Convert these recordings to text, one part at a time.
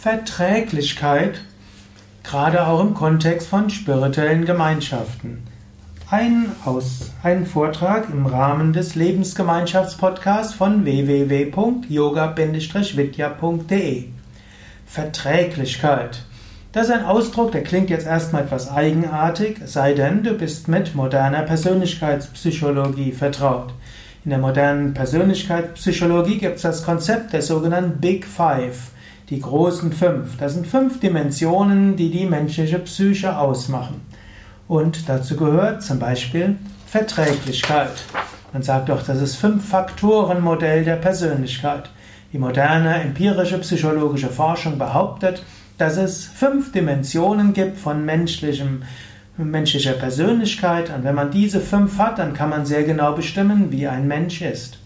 Verträglichkeit, gerade auch im Kontext von spirituellen Gemeinschaften. Ein, aus, ein Vortrag im Rahmen des Lebensgemeinschaftspodcasts von www.yoga-vidya.de. Verträglichkeit. Das ist ein Ausdruck, der klingt jetzt erstmal etwas eigenartig, sei denn, du bist mit moderner Persönlichkeitspsychologie vertraut. In der modernen Persönlichkeitspsychologie gibt es das Konzept der sogenannten Big Five. Die großen fünf. Das sind fünf Dimensionen, die die menschliche Psyche ausmachen. Und dazu gehört zum Beispiel Verträglichkeit. Man sagt doch, das ist Fünf-Faktoren-Modell der Persönlichkeit. Die moderne empirische psychologische Forschung behauptet, dass es fünf Dimensionen gibt von menschlichem, menschlicher Persönlichkeit. Und wenn man diese fünf hat, dann kann man sehr genau bestimmen, wie ein Mensch ist.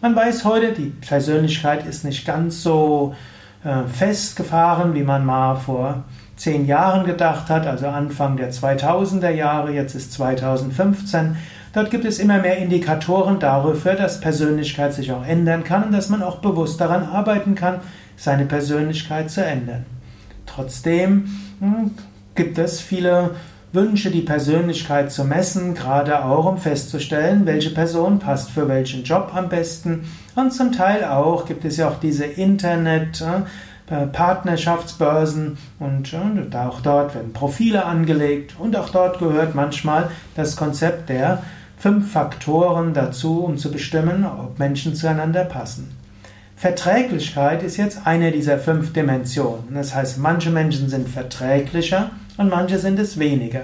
Man weiß heute, die Persönlichkeit ist nicht ganz so festgefahren, wie man mal vor zehn Jahren gedacht hat, also Anfang der 2000er Jahre, jetzt ist 2015. Dort gibt es immer mehr Indikatoren dafür, dass Persönlichkeit sich auch ändern kann und dass man auch bewusst daran arbeiten kann, seine Persönlichkeit zu ändern. Trotzdem hm, gibt es viele Wünsche, die Persönlichkeit zu messen, gerade auch um festzustellen, welche Person passt für welchen Job am besten. Und zum Teil auch gibt es ja auch diese Internet- äh, Partnerschaftsbörsen und auch dort werden Profile angelegt und auch dort gehört manchmal das Konzept der fünf Faktoren dazu, um zu bestimmen, ob Menschen zueinander passen. Verträglichkeit ist jetzt eine dieser fünf Dimensionen. Das heißt, manche Menschen sind verträglicher und manche sind es weniger.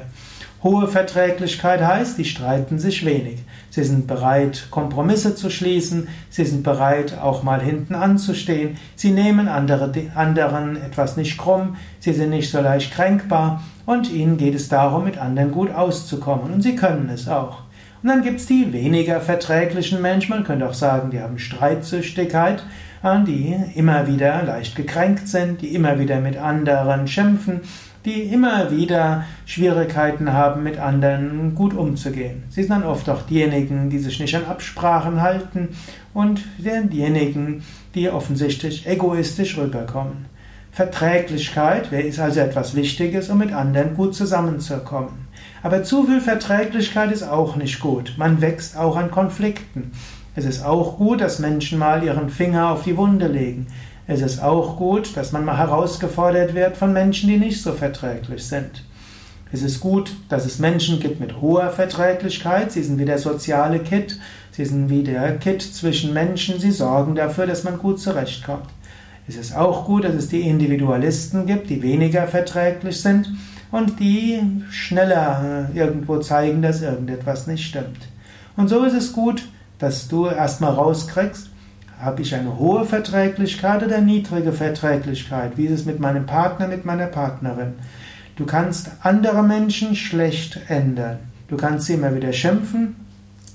Hohe Verträglichkeit heißt, die streiten sich wenig. Sie sind bereit, Kompromisse zu schließen. Sie sind bereit, auch mal hinten anzustehen. Sie nehmen andere, anderen etwas nicht krumm. Sie sind nicht so leicht kränkbar. Und ihnen geht es darum, mit anderen gut auszukommen. Und sie können es auch. Und dann gibt es die weniger verträglichen Menschen. Man könnte auch sagen, die haben Streitsüchtigkeit die immer wieder leicht gekränkt sind, die immer wieder mit anderen schimpfen, die immer wieder Schwierigkeiten haben, mit anderen gut umzugehen. Sie sind dann oft auch diejenigen, die sich nicht an Absprachen halten und diejenigen, die offensichtlich egoistisch rüberkommen. Verträglichkeit ist also etwas Wichtiges, um mit anderen gut zusammenzukommen. Aber zu viel Verträglichkeit ist auch nicht gut. Man wächst auch an Konflikten. Es ist auch gut, dass Menschen mal ihren Finger auf die Wunde legen. Es ist auch gut, dass man mal herausgefordert wird von Menschen, die nicht so verträglich sind. Es ist gut, dass es Menschen gibt mit hoher Verträglichkeit. Sie sind wie der soziale Kit. Sie sind wie der Kit zwischen Menschen. Sie sorgen dafür, dass man gut zurechtkommt. Es ist auch gut, dass es die Individualisten gibt, die weniger verträglich sind und die schneller äh, irgendwo zeigen, dass irgendetwas nicht stimmt. Und so ist es gut, dass du erstmal rauskriegst, habe ich eine hohe Verträglichkeit oder niedrige Verträglichkeit? Wie ist es mit meinem Partner, mit meiner Partnerin? Du kannst andere Menschen schlecht ändern. Du kannst sie immer wieder schimpfen.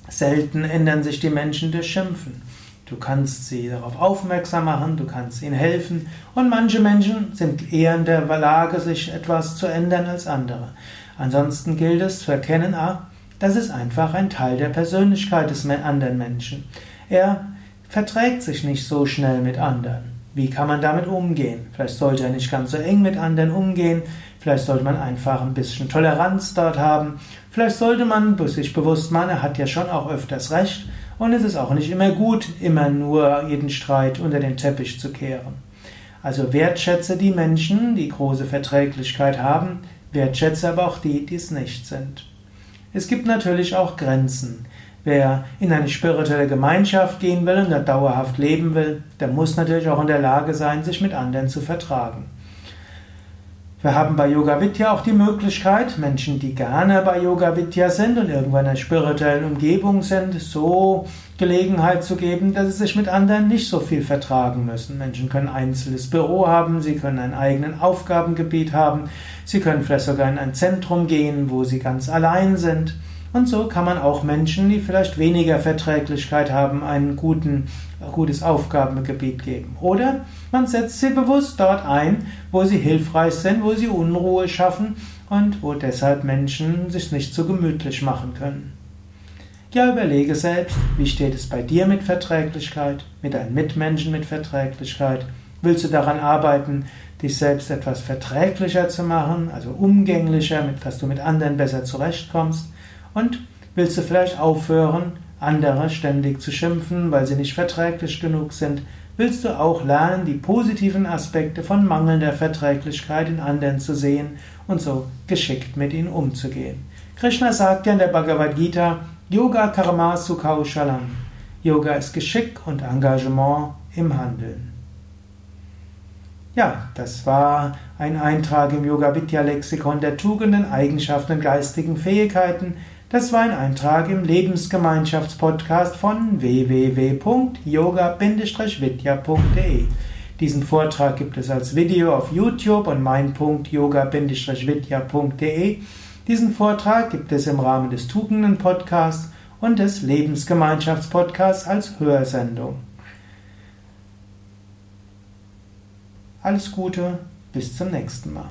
Selten ändern sich die Menschen durch Schimpfen. Du kannst sie darauf aufmerksam machen, du kannst ihnen helfen. Und manche Menschen sind eher in der Lage, sich etwas zu ändern als andere. Ansonsten gilt es zu erkennen, ah, das ist einfach ein Teil der Persönlichkeit des anderen Menschen. Er verträgt sich nicht so schnell mit anderen. Wie kann man damit umgehen? Vielleicht sollte er nicht ganz so eng mit anderen umgehen. Vielleicht sollte man einfach ein bisschen Toleranz dort haben. Vielleicht sollte man sich bewusst machen, er hat ja schon auch öfters recht. Und es ist auch nicht immer gut, immer nur jeden Streit unter den Teppich zu kehren. Also wertschätze die Menschen, die große Verträglichkeit haben, wertschätze aber auch die, die es nicht sind. Es gibt natürlich auch Grenzen. Wer in eine spirituelle Gemeinschaft gehen will und da dauerhaft leben will, der muss natürlich auch in der Lage sein, sich mit anderen zu vertragen. Wir haben bei Yoga Vidya auch die Möglichkeit, Menschen, die gerne bei Yoga Vidya sind und irgendwann in einer spirituellen Umgebung sind, so Gelegenheit zu geben, dass sie sich mit anderen nicht so viel vertragen müssen. Menschen können ein einzelnes Büro haben, sie können ein eigenes Aufgabengebiet haben, sie können vielleicht sogar in ein Zentrum gehen, wo sie ganz allein sind. Und so kann man auch Menschen, die vielleicht weniger Verträglichkeit haben, ein guten, gutes Aufgabengebiet geben. Oder man setzt sie bewusst dort ein, wo sie hilfreich sind, wo sie Unruhe schaffen und wo deshalb Menschen sich nicht so gemütlich machen können. Ja, überlege selbst, wie steht es bei dir mit Verträglichkeit, mit deinen Mitmenschen mit Verträglichkeit Willst du daran arbeiten, dich selbst etwas verträglicher zu machen, also umgänglicher, dass du mit anderen besser zurechtkommst? Und willst du vielleicht aufhören, andere ständig zu schimpfen, weil sie nicht verträglich genug sind? Willst du auch lernen, die positiven Aspekte von mangelnder Verträglichkeit in anderen zu sehen und so geschickt mit ihnen umzugehen? Krishna sagt ja in der Bhagavad Gita, Yoga Karma Sukhaushalam. Yoga ist Geschick und Engagement im Handeln. Ja, das war ein Eintrag im Yoga Vidya Lexikon der Tugenden, Eigenschaften und geistigen Fähigkeiten. Das war ein Eintrag im Lebensgemeinschaftspodcast von www.yoga-vidya.de. Diesen Vortrag gibt es als Video auf YouTube und mein.yoga-vidya.de. Diesen Vortrag gibt es im Rahmen des Tugenden Podcasts und des Lebensgemeinschaftspodcasts als Hörsendung. Alles Gute, bis zum nächsten Mal.